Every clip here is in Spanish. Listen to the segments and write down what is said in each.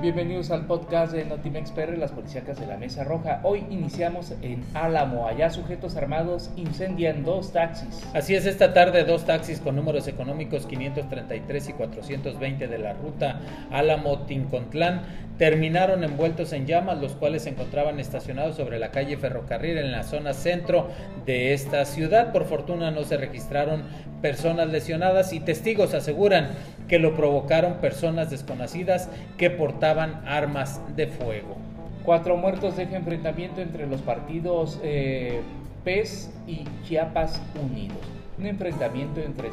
Bienvenidos al podcast de Notimex PR, las policíacas de la Mesa Roja. Hoy iniciamos en Álamo. Allá sujetos armados incendian dos taxis. Así es, esta tarde dos taxis con números económicos 533 y 420 de la ruta Álamo-Tincontlán terminaron envueltos en llamas, los cuales se encontraban estacionados sobre la calle Ferrocarril en la zona centro de esta ciudad. Por fortuna no se registraron personas lesionadas y testigos aseguran que lo provocaron personas desconocidas que armas de fuego. Cuatro muertos de enfrentamiento entre los partidos eh, PES y Chiapas Unidos. Un enfrentamiento entre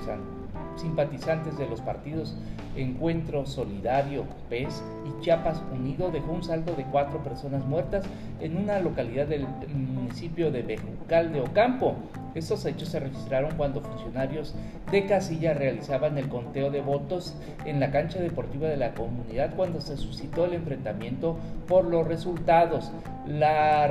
simpatizantes de los partidos Encuentro Solidario, PES y Chiapas Unido dejó un saldo de cuatro personas muertas en una localidad del municipio de Bejucal de Ocampo. Estos hechos se registraron cuando funcionarios de casilla realizaban el conteo de votos en la cancha deportiva de la comunidad cuando se suscitó el enfrentamiento por los resultados. La,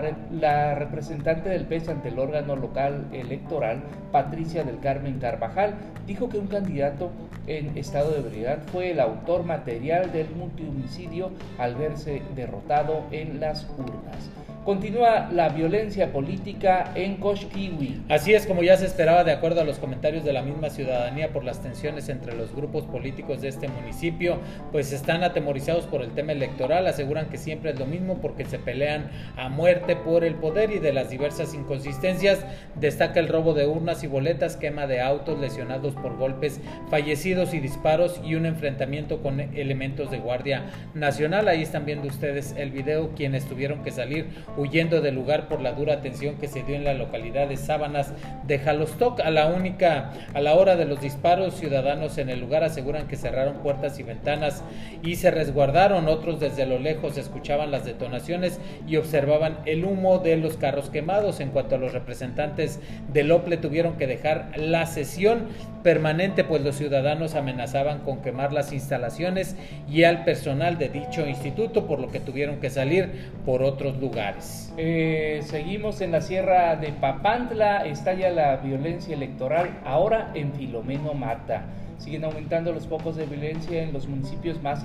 representante del PES ante el órgano local electoral, Patricia del Carmen Carvajal, dijo que un candidato en estado de ebriedad fue el autor material del multihomicidio al verse derrotado en las urnas. Continúa la violencia política en Koshkiwi. Así es como ya se esperaba de acuerdo a los comentarios de la misma ciudadanía por las tensiones entre los grupos políticos de este municipio, pues están atemorizados por el tema electoral, aseguran que siempre es lo mismo porque se pelean a muerte por el poder y de las diversas inconsistencias. Destaca el robo de urnas y boletas, quema de autos lesionados por golpes, fallecidos y disparos y un enfrentamiento con elementos de Guardia Nacional. Ahí están viendo ustedes el video, quienes tuvieron que salir huyendo del lugar por la dura tensión que se dio en la localidad de Sábanas de Jalostoc. A la única, a la hora de los disparos, ciudadanos en el lugar aseguran que cerraron puertas y ventanas y se resguardaron. Otros desde lo lejos escuchaban las detonaciones y observaban el humo de los carros quemados. En cuanto a los representantes del OPLE tuvieron que dejar la sesión permanente, pues los ciudadanos amenazaban con quemar las instalaciones y al personal de dicho instituto, por lo que tuvieron que salir por otros lugares. Eh, seguimos en la sierra de Papantla, estalla la violencia electoral, ahora en Filomeno Mata. Siguen aumentando los focos de violencia en los municipios más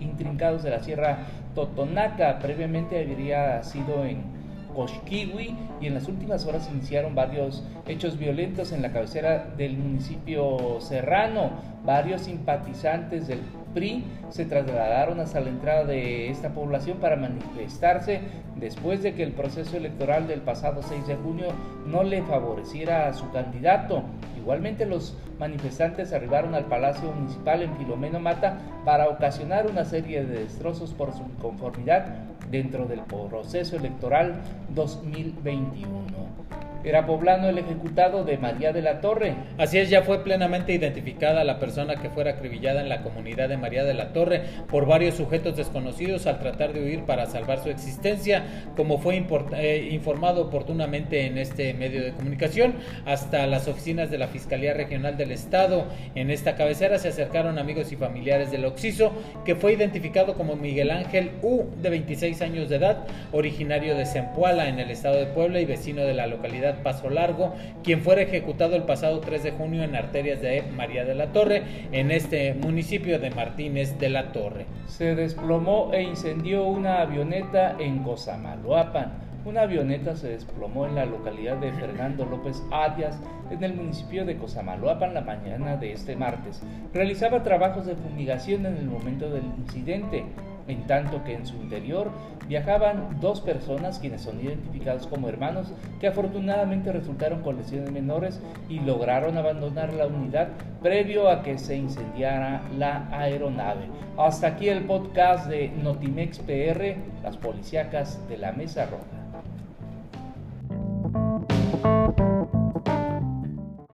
intrincados de la sierra Totonaca. Previamente habría sido en Koshkiwi y en las últimas horas iniciaron varios hechos violentos en la cabecera del municipio serrano. Varios simpatizantes del Se trasladaron hasta la entrada de esta población para manifestarse después de que el proceso electoral del pasado 6 de junio no le favoreciera a su candidato. Igualmente los manifestantes arribaron al Palacio Municipal en Filomeno Mata para ocasionar una serie de destrozos por su inconformidad dentro del proceso electoral 2021. Era poblano el ejecutado de María de la Torre. Así es, ya fue plenamente identificada la persona que fuera acribillada en la comunidad de María de la Torre por varios sujetos desconocidos al tratar de huir para salvar su existencia, como fue eh, informado oportunamente en este medio de comunicación. Hasta las oficinas de la Fiscalía Regional del Estado en esta cabecera se acercaron amigos y familiares del Oxiso, que fue identificado como Miguel Ángel U, de 26 años de edad, originario de Zempoala, en el estado de Puebla y vecino de la localidad Paso Largo, quien fuera ejecutado el pasado 3 de junio en arterias de María de la Torre, en este municipio de Martínez de la Torre. Se desplomó e incendió una avioneta en Cosamaloapan. Una avioneta se desplomó en la localidad de Fernando López Arias, en el municipio de Cosamaloapan, la mañana de este martes. Realizaba trabajos de fumigación en el momento del incidente en tanto que en su interior viajaban dos personas quienes son identificados como hermanos que afortunadamente resultaron con lesiones menores y lograron abandonar la unidad previo a que se incendiara la aeronave. Hasta aquí el podcast de Notimex PR, las policíacas de la Mesa Roja.